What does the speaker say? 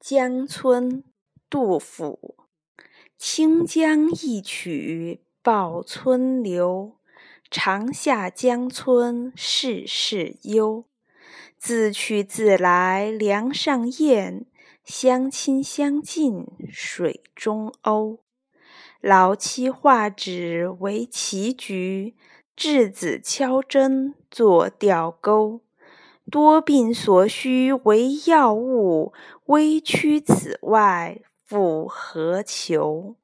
江村，杜甫。清江一曲报春流，长下江村事事幽。自去自来梁上燕，相亲相近水中鸥。老妻画纸为棋局，稚子敲针作钓钩。多病所需为药物，微躯此外复何求？